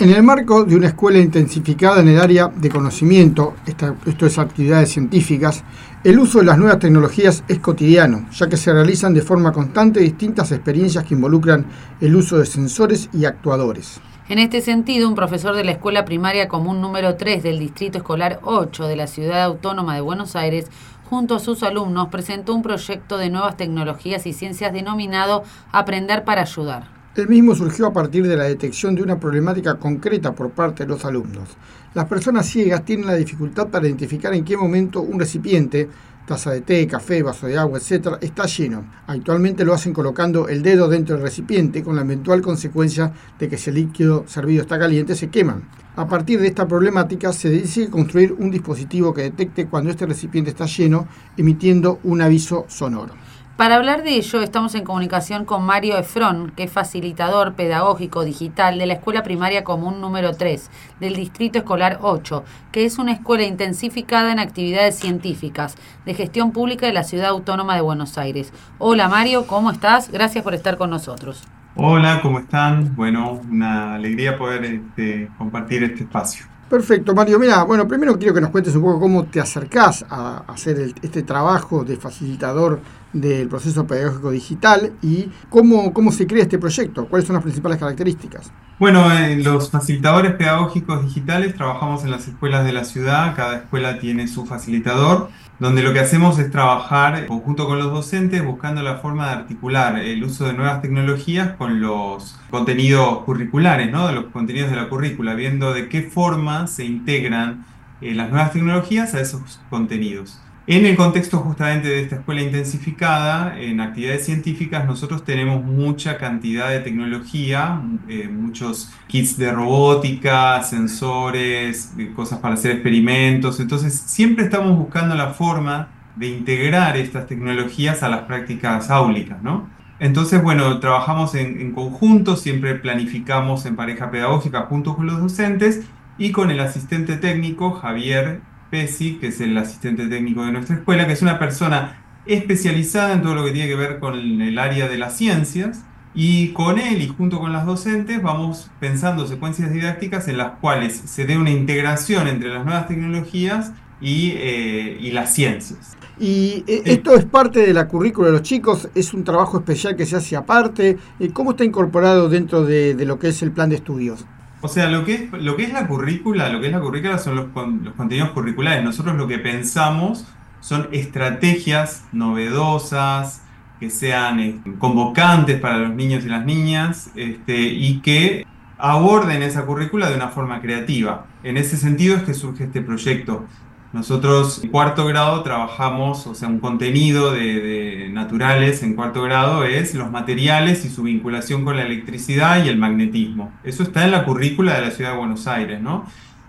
En el marco de una escuela intensificada en el área de conocimiento, esto es actividades científicas, el uso de las nuevas tecnologías es cotidiano, ya que se realizan de forma constante distintas experiencias que involucran el uso de sensores y actuadores. En este sentido, un profesor de la Escuela Primaria Común número 3 del Distrito Escolar 8 de la Ciudad Autónoma de Buenos Aires, junto a sus alumnos, presentó un proyecto de nuevas tecnologías y ciencias denominado Aprender para Ayudar. El mismo surgió a partir de la detección de una problemática concreta por parte de los alumnos. Las personas ciegas tienen la dificultad para identificar en qué momento un recipiente, taza de té, café, vaso de agua, etc., está lleno. Actualmente lo hacen colocando el dedo dentro del recipiente con la eventual consecuencia de que si el líquido servido está caliente se queman. A partir de esta problemática se decide construir un dispositivo que detecte cuando este recipiente está lleno, emitiendo un aviso sonoro. Para hablar de ello, estamos en comunicación con Mario Efrón, que es facilitador pedagógico digital de la Escuela Primaria Común número 3 del Distrito Escolar 8, que es una escuela intensificada en actividades científicas de gestión pública de la Ciudad Autónoma de Buenos Aires. Hola Mario, ¿cómo estás? Gracias por estar con nosotros. Hola, ¿cómo están? Bueno, una alegría poder este, compartir este espacio. Perfecto, Mario. Mira, bueno, primero quiero que nos cuentes un poco cómo te acercás a hacer este trabajo de facilitador del proceso pedagógico digital y cómo, cómo se crea este proyecto, cuáles son las principales características. Bueno, eh, los facilitadores pedagógicos digitales trabajamos en las escuelas de la ciudad, cada escuela tiene su facilitador, donde lo que hacemos es trabajar conjunto con los docentes buscando la forma de articular el uso de nuevas tecnologías con los contenidos curriculares, ¿no? de los contenidos de la currícula, viendo de qué forma se integran eh, las nuevas tecnologías a esos contenidos. En el contexto justamente de esta escuela intensificada, en actividades científicas, nosotros tenemos mucha cantidad de tecnología, eh, muchos kits de robótica, sensores, eh, cosas para hacer experimentos. Entonces, siempre estamos buscando la forma de integrar estas tecnologías a las prácticas áulicas, ¿no? Entonces, bueno, trabajamos en, en conjunto, siempre planificamos en pareja pedagógica junto con los docentes y con el asistente técnico, Javier Pesi, que es el asistente técnico de nuestra escuela, que es una persona especializada en todo lo que tiene que ver con el área de las ciencias. Y con él y junto con las docentes vamos pensando secuencias didácticas en las cuales se dé una integración entre las nuevas tecnologías y, eh, las ciencias. Y eh, esto es parte de la currícula de los chicos, es un trabajo especial que se hace aparte. Eh, ¿Cómo está incorporado dentro de lo que es el plan de estudios? O sea, lo que es, lo que es la currícula, lo que es la currícula son los, los contenidos curriculares. Nosotros lo que pensamos son estrategias novedosas, que sean eh, convocantes para los niños y las niñas este, y que aborden esa currícula de una forma creativa. En ese sentido es que surge este proyecto. Nosotros en cuarto grado trabajamos, o sea, un contenido de, naturales en cuarto grado es los materiales y su vinculación con la electricidad y el magnetismo. Eso está en la currícula de la ciudad de Buenos Aires, ¿no?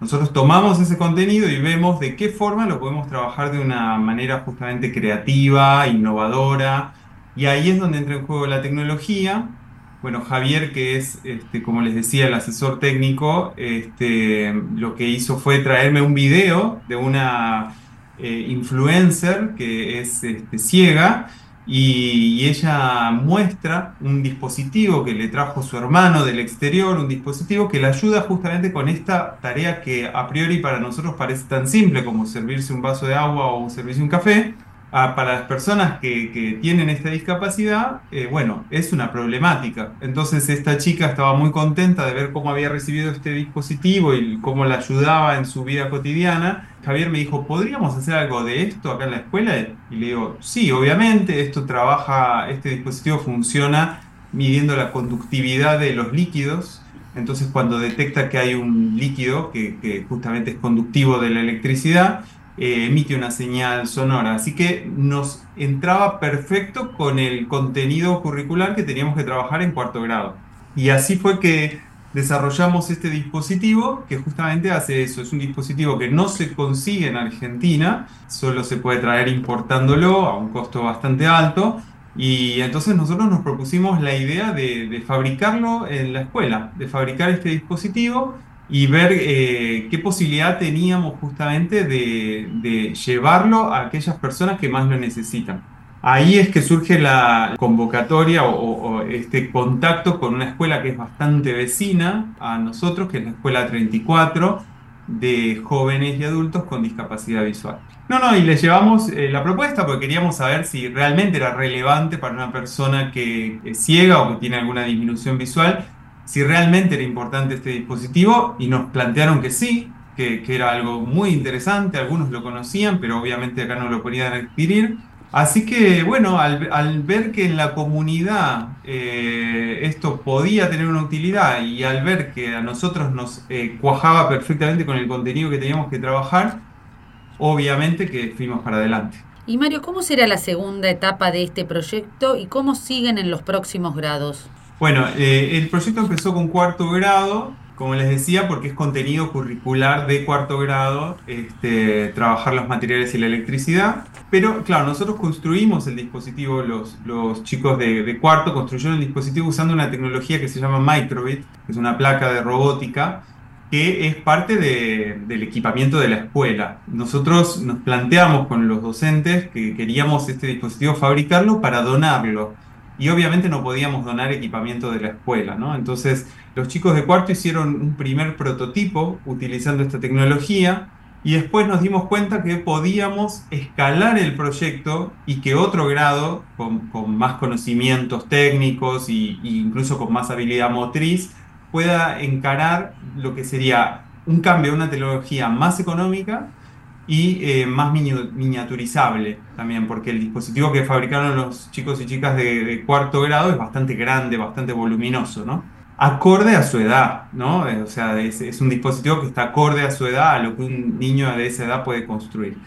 Nosotros tomamos ese contenido y vemos de qué forma lo podemos trabajar de una manera justamente creativa, innovadora, y ahí es donde entra en juego la tecnología, bueno, Javier, que es, este, como les decía, el asesor técnico, este, lo que hizo fue traerme un video de una eh, influencer que es este, ciega y, y, ella muestra un dispositivo que le trajo su hermano del exterior, un dispositivo que le ayuda justamente con esta tarea que a priori para nosotros parece tan simple como servirse un vaso de agua o servirse un café, para las personas que, tienen esta discapacidad, eh, bueno, es una problemática. Entonces esta chica estaba muy contenta de ver cómo había recibido este dispositivo y cómo la ayudaba en su vida cotidiana. Javier me dijo, ¿podríamos hacer algo de esto acá en la escuela? Y le digo, sí, obviamente, esto trabaja, este dispositivo funciona midiendo la conductividad de los líquidos. Entonces cuando detecta que hay un líquido que, que justamente es conductivo de la electricidad, eh, emite una señal sonora. Así que nos entraba perfecto con el contenido curricular que teníamos que trabajar en cuarto grado. Y así fue que desarrollamos este dispositivo que justamente hace eso. Es un dispositivo que no se consigue en Argentina, solo se puede traer importándolo a un costo bastante alto. Y entonces nosotros nos propusimos la idea de, fabricarlo en la escuela, de fabricar este dispositivo y ver eh, qué posibilidad teníamos justamente de, de llevarlo a aquellas personas que más lo necesitan. Ahí es que surge la convocatoria o, este contacto con una escuela que es bastante vecina a nosotros, que es la Escuela 34 de jóvenes y adultos con discapacidad visual. No, no, y le llevamos eh, la propuesta porque queríamos saber si realmente era relevante para una persona que es ciega o que tiene alguna disminución visual, si realmente era importante este dispositivo y nos plantearon que sí, que, era algo muy interesante, algunos lo conocían, pero obviamente acá no lo podían adquirir. Así que, bueno, al, ver que en la comunidad eh, esto podía tener una utilidad y al ver que a nosotros nos eh, cuajaba perfectamente con el contenido que teníamos que trabajar, obviamente que fuimos para adelante. Y Mario, ¿cómo será la segunda etapa de este proyecto y cómo siguen en los próximos grados? Bueno, eh, el proyecto empezó con cuarto grado como les decía, porque es contenido curricular de cuarto grado, este, trabajar los materiales y la electricidad. Pero claro, nosotros construimos el dispositivo, los, los chicos de, cuarto construyeron el dispositivo usando una tecnología que se llama Microbit, que es una placa de robótica que es parte del equipamiento de la escuela. Nosotros nos planteamos con los docentes que queríamos este dispositivo fabricarlo para donarlo y obviamente no podíamos donar equipamiento de la escuela, ¿no? Entonces los chicos de cuarto hicieron un primer prototipo utilizando esta tecnología y después nos dimos cuenta que podíamos escalar el proyecto y que otro grado con, más conocimientos técnicos e incluso con más habilidad motriz pueda encarar lo que sería un cambio una tecnología más económica y eh, más miniaturizable también, porque el dispositivo que fabricaron los chicos y chicas de, cuarto grado es bastante grande, bastante voluminoso, ¿no? Acorde a su edad, ¿no? Eh, o sea, es, un dispositivo que está acorde a su edad, a lo que un niño de esa edad puede construir.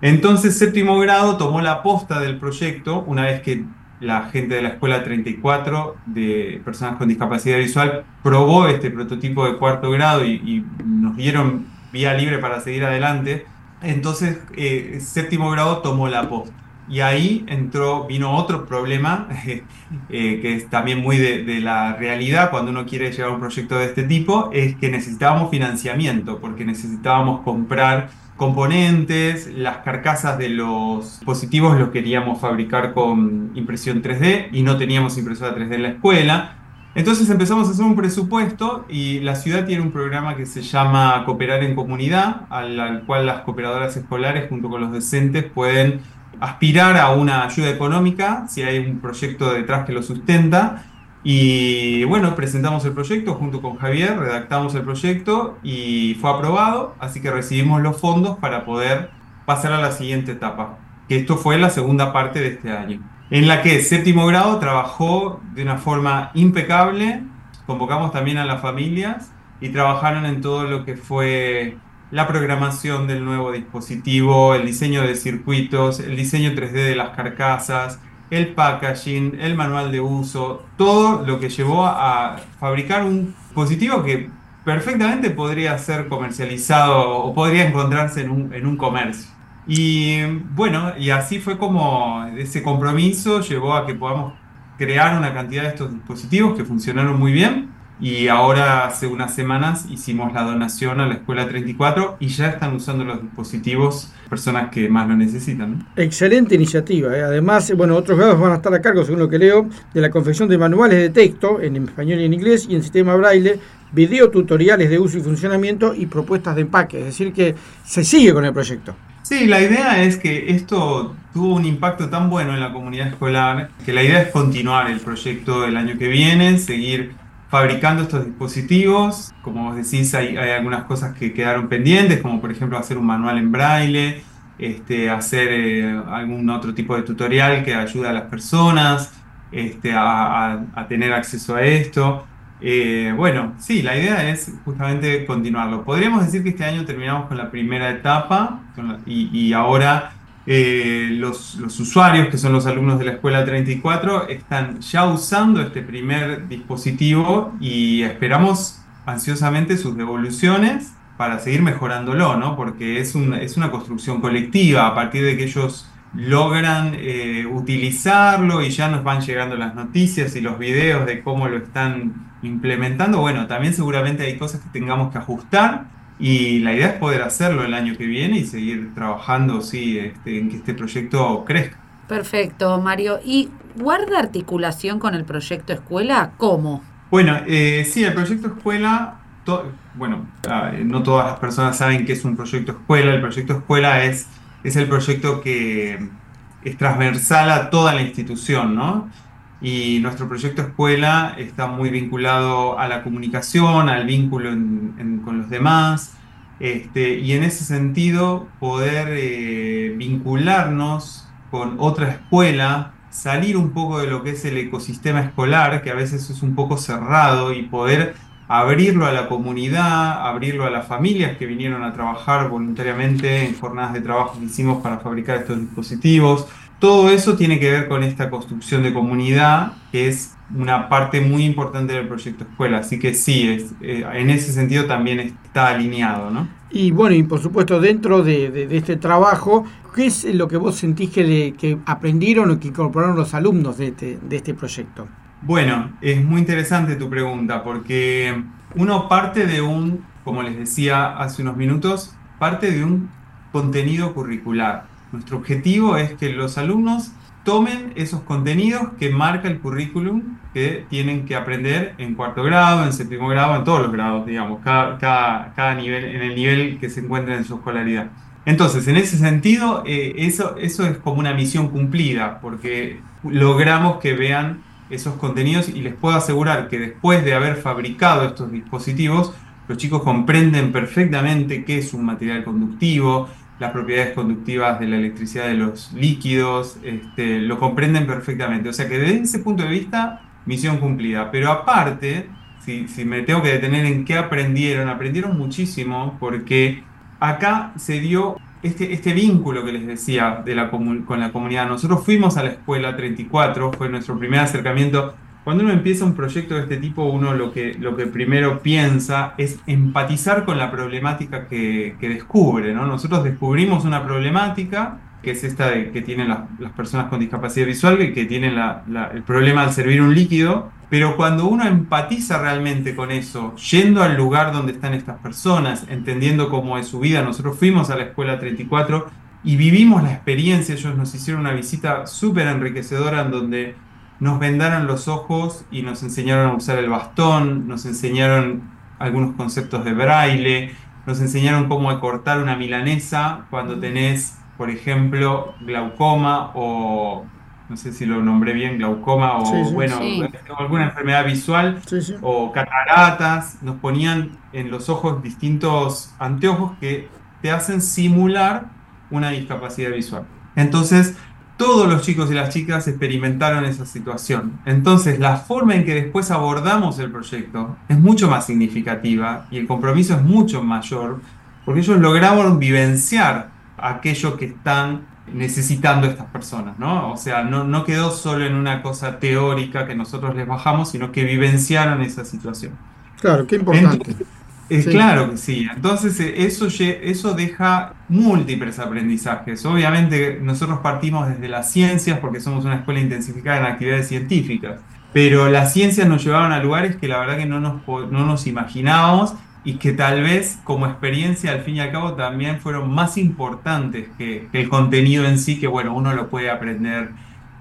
Entonces, séptimo grado tomó la posta del proyecto una vez que la gente de la escuela 34 de personas con discapacidad visual probó este prototipo de cuarto grado y, y nos dieron vía libre para seguir adelante entonces, eh, séptimo grado tomó la posta. Y ahí entró, vino otro problema, eh, que es también muy de, la realidad cuando uno quiere llevar un proyecto de este tipo, es que necesitábamos financiamiento, porque necesitábamos comprar componentes, las carcasas de los dispositivos los queríamos fabricar con impresión 3D y no teníamos impresora 3D en la escuela. Entonces empezamos a hacer un presupuesto y la ciudad tiene un programa que se llama Cooperar en Comunidad, al, cual las cooperadoras escolares junto con los docentes pueden aspirar a una ayuda económica si hay un proyecto detrás que lo sustenta. Y bueno, presentamos el proyecto junto con Javier, redactamos el proyecto y fue aprobado, así que recibimos los fondos para poder pasar a la siguiente etapa, que esto fue la segunda parte de este año en la que séptimo grado trabajó de una forma impecable, convocamos también a las familias y trabajaron en todo lo que fue la programación del nuevo dispositivo, el diseño de circuitos, el diseño 3D de las carcasas, el packaging, el manual de uso, todo lo que llevó a fabricar un dispositivo que perfectamente podría ser comercializado o podría encontrarse en un, en un comercio. Y bueno, y así fue como ese compromiso llevó a que podamos crear una cantidad de estos dispositivos que funcionaron muy bien. Y ahora hace unas semanas hicimos la donación a la Escuela 34 y ya están usando los dispositivos personas que más lo necesitan. Excelente iniciativa. ¿eh? Además, bueno, otros grados van a estar a cargo, según lo que leo, de la confección de manuales de texto en español y en inglés y en sistema braille, video tutoriales de uso y funcionamiento y propuestas de empaque. Es decir, que se sigue con el proyecto. Sí, la idea es que esto tuvo un impacto tan bueno en la comunidad escolar que la idea es continuar el proyecto el año que viene, seguir fabricando estos dispositivos. Como vos decís, hay, algunas cosas que quedaron pendientes, como por ejemplo hacer un manual en braille, este, hacer eh, algún otro tipo de tutorial que ayude a las personas este, a tener acceso a esto. Eh, bueno, sí, la idea es justamente continuarlo. Podríamos decir que este año terminamos con la primera etapa y, ahora eh, los, usuarios, que son los alumnos de la Escuela 34, están ya usando este primer dispositivo y esperamos ansiosamente sus devoluciones para seguir mejorándolo, ¿no? Porque es, es una construcción colectiva a partir de que ellos logran eh, utilizarlo y ya nos van llegando las noticias y los videos de cómo lo están implementando. Bueno, también seguramente hay cosas que tengamos que ajustar y la idea es poder hacerlo el año que viene y seguir trabajando sí, este, en que este proyecto crezca. Perfecto, Mario. ¿Y guarda articulación con el proyecto escuela? ¿Cómo? Bueno, eh, sí, el proyecto escuela bueno, no todas las personas saben que es un proyecto escuela. El proyecto escuela es, es el proyecto que es transversal a toda la institución, ¿no? Y nuestro proyecto escuela está muy vinculado a la comunicación, al vínculo con los demás. Este, y en ese sentido, poder eh, vincularnos con otra escuela, salir un poco de lo que es el ecosistema escolar, que a veces es un poco cerrado, y poder abrirlo a la comunidad, abrirlo a las familias que vinieron a trabajar voluntariamente en jornadas de trabajo que hicimos para fabricar estos dispositivos. Todo eso tiene que ver con esta construcción de comunidad, que es una parte muy importante del proyecto escuela. Así que sí, es, eh, en ese sentido también está alineado, ¿no? Y bueno, y por supuesto dentro de, este trabajo, ¿qué es lo que vos sentís que, que aprendieron o que incorporaron los alumnos de este, de este proyecto? Bueno, es muy interesante tu pregunta porque uno parte de un, como les decía hace unos minutos, parte de un contenido curricular. Nuestro objetivo es que los alumnos tomen esos contenidos que marca el currículum que tienen que aprender en cuarto grado, en séptimo grado, en todos los grados, digamos, cada, nivel, en el nivel que se encuentra en su escolaridad. Entonces, en ese sentido, eh, eso, eso es como una misión cumplida, porque logramos que vean esos contenidos y les puedo asegurar que después de haber fabricado estos dispositivos, los chicos comprenden perfectamente qué es un material conductivo, las propiedades conductivas de la electricidad de los líquidos, este, lo comprenden perfectamente. O sea que desde ese punto de vista, misión cumplida. Pero aparte, si, si me tengo que detener en qué aprendieron, aprendieron muchísimo porque acá se dio este, este vínculo que les decía de la con la comunidad. Nosotros fuimos a la escuela 34, fue nuestro primer acercamiento. Cuando uno empieza un proyecto de este tipo, uno lo que, primero piensa es empatizar con la problemática que, descubre. ¿no? Nosotros descubrimos una problemática que es esta de que tienen las, personas con discapacidad visual, que tienen el problema al servir un líquido, pero cuando uno empatiza realmente con eso, yendo al lugar donde están estas personas, entendiendo cómo es su vida, nosotros fuimos a la escuela 34 y vivimos la experiencia, ellos nos hicieron una visita súper enriquecedora en donde nos vendaron los ojos y nos enseñaron a usar el bastón, nos enseñaron algunos conceptos de braille, nos enseñaron cómo cortar una milanesa cuando tenés por ejemplo, glaucoma o, no sé si lo nombré bien, glaucoma o, bueno, alguna enfermedad visual o cataratas, nos ponían en los ojos distintos anteojos que te hacen simular una discapacidad visual. Entonces, todos los chicos y las chicas experimentaron esa situación. Entonces, la forma en que después abordamos el proyecto es mucho más significativa y el compromiso es mucho mayor porque ellos lograron vivenciar aquello que están necesitando estas personas, ¿no? O sea, no, no quedó solo en una cosa teórica que nosotros les bajamos, sino que vivenciaron esa situación. Claro, qué importante. Eh, claro que sí. Entonces, eh, eso, eso deja múltiples aprendizajes. Obviamente, nosotros partimos desde las ciencias porque somos una escuela intensificada en actividades científicas, pero las ciencias nos llevaron a lugares que la verdad que no nos, no nos imaginábamos y que tal vez como experiencia al fin y al cabo también fueron más importantes que, el contenido en sí, que bueno, uno lo puede aprender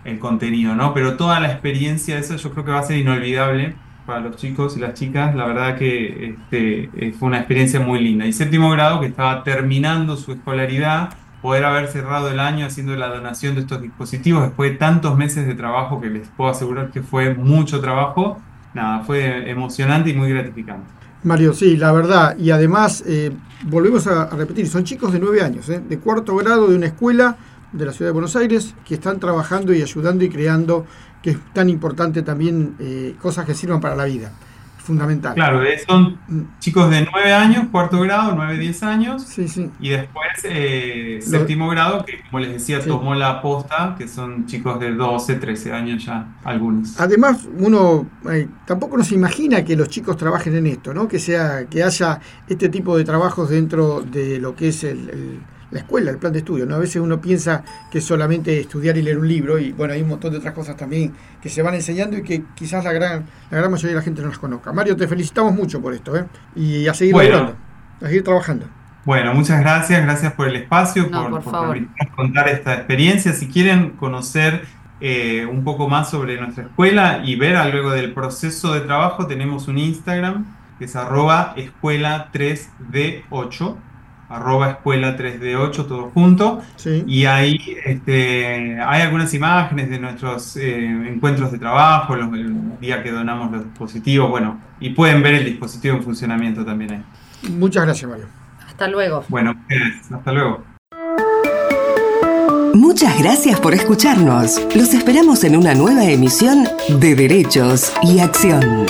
el contenido, ¿no? Pero toda la experiencia de eso yo creo que va a ser inolvidable para los chicos y las chicas, la verdad que este, eh, fue una experiencia muy linda. Y séptimo grado, que estaba terminando su escolaridad, poder haber cerrado el año haciendo la donación de estos dispositivos después de tantos meses de trabajo, que les puedo asegurar que fue mucho trabajo, nada, fue emocionante y muy gratificante. Mario, sí, la verdad. Y además, eh, volvemos a, repetir, son chicos de nueve años, eh, de cuarto grado de una escuela de la ciudad de Buenos Aires, que están trabajando y ayudando y creando, que es tan importante también, eh, cosas que sirvan para la vida. fundamental. Claro, son chicos de 9 años, cuarto grado, 9, 10 años, Sí, sí. y después eh, Lo- séptimo grado, que como les decía, Sí. tomó la posta, que son chicos de 12, 13 años ya, algunos. Además, uno eh, tampoco nos imagina que los chicos trabajen en esto, ¿no? Que sea, que haya este tipo de trabajos dentro de lo que es el- el- la escuela, el plan de estudio. ¿no? A veces uno piensa que es solamente estudiar y leer un libro, y bueno, hay un montón de otras cosas también que se van enseñando y que quizás la gran, la gran mayoría de la gente no las conozca. Mario, te felicitamos mucho por esto, ¿eh? Y a seguir Bueno. laburando, a seguir trabajando. Bueno, muchas gracias, gracias por el espacio, No, por, por por favor. permitirnos contar esta experiencia. Si quieren conocer eh, un poco más sobre nuestra escuela y ver a luego del proceso de trabajo, tenemos un Instagram que es arroba escuela 3D8, arroba escuela 3D8, todo junto. Sí. Y ahí este, hay algunas imágenes de nuestros eh, encuentros de trabajo, los, el día que donamos los dispositivos, bueno, y pueden ver el dispositivo en funcionamiento también ahí. Muchas gracias, Mario. Hasta luego. Bueno, hasta luego. Muchas gracias por escucharnos. Los esperamos en una nueva emisión de Derechos y Acción.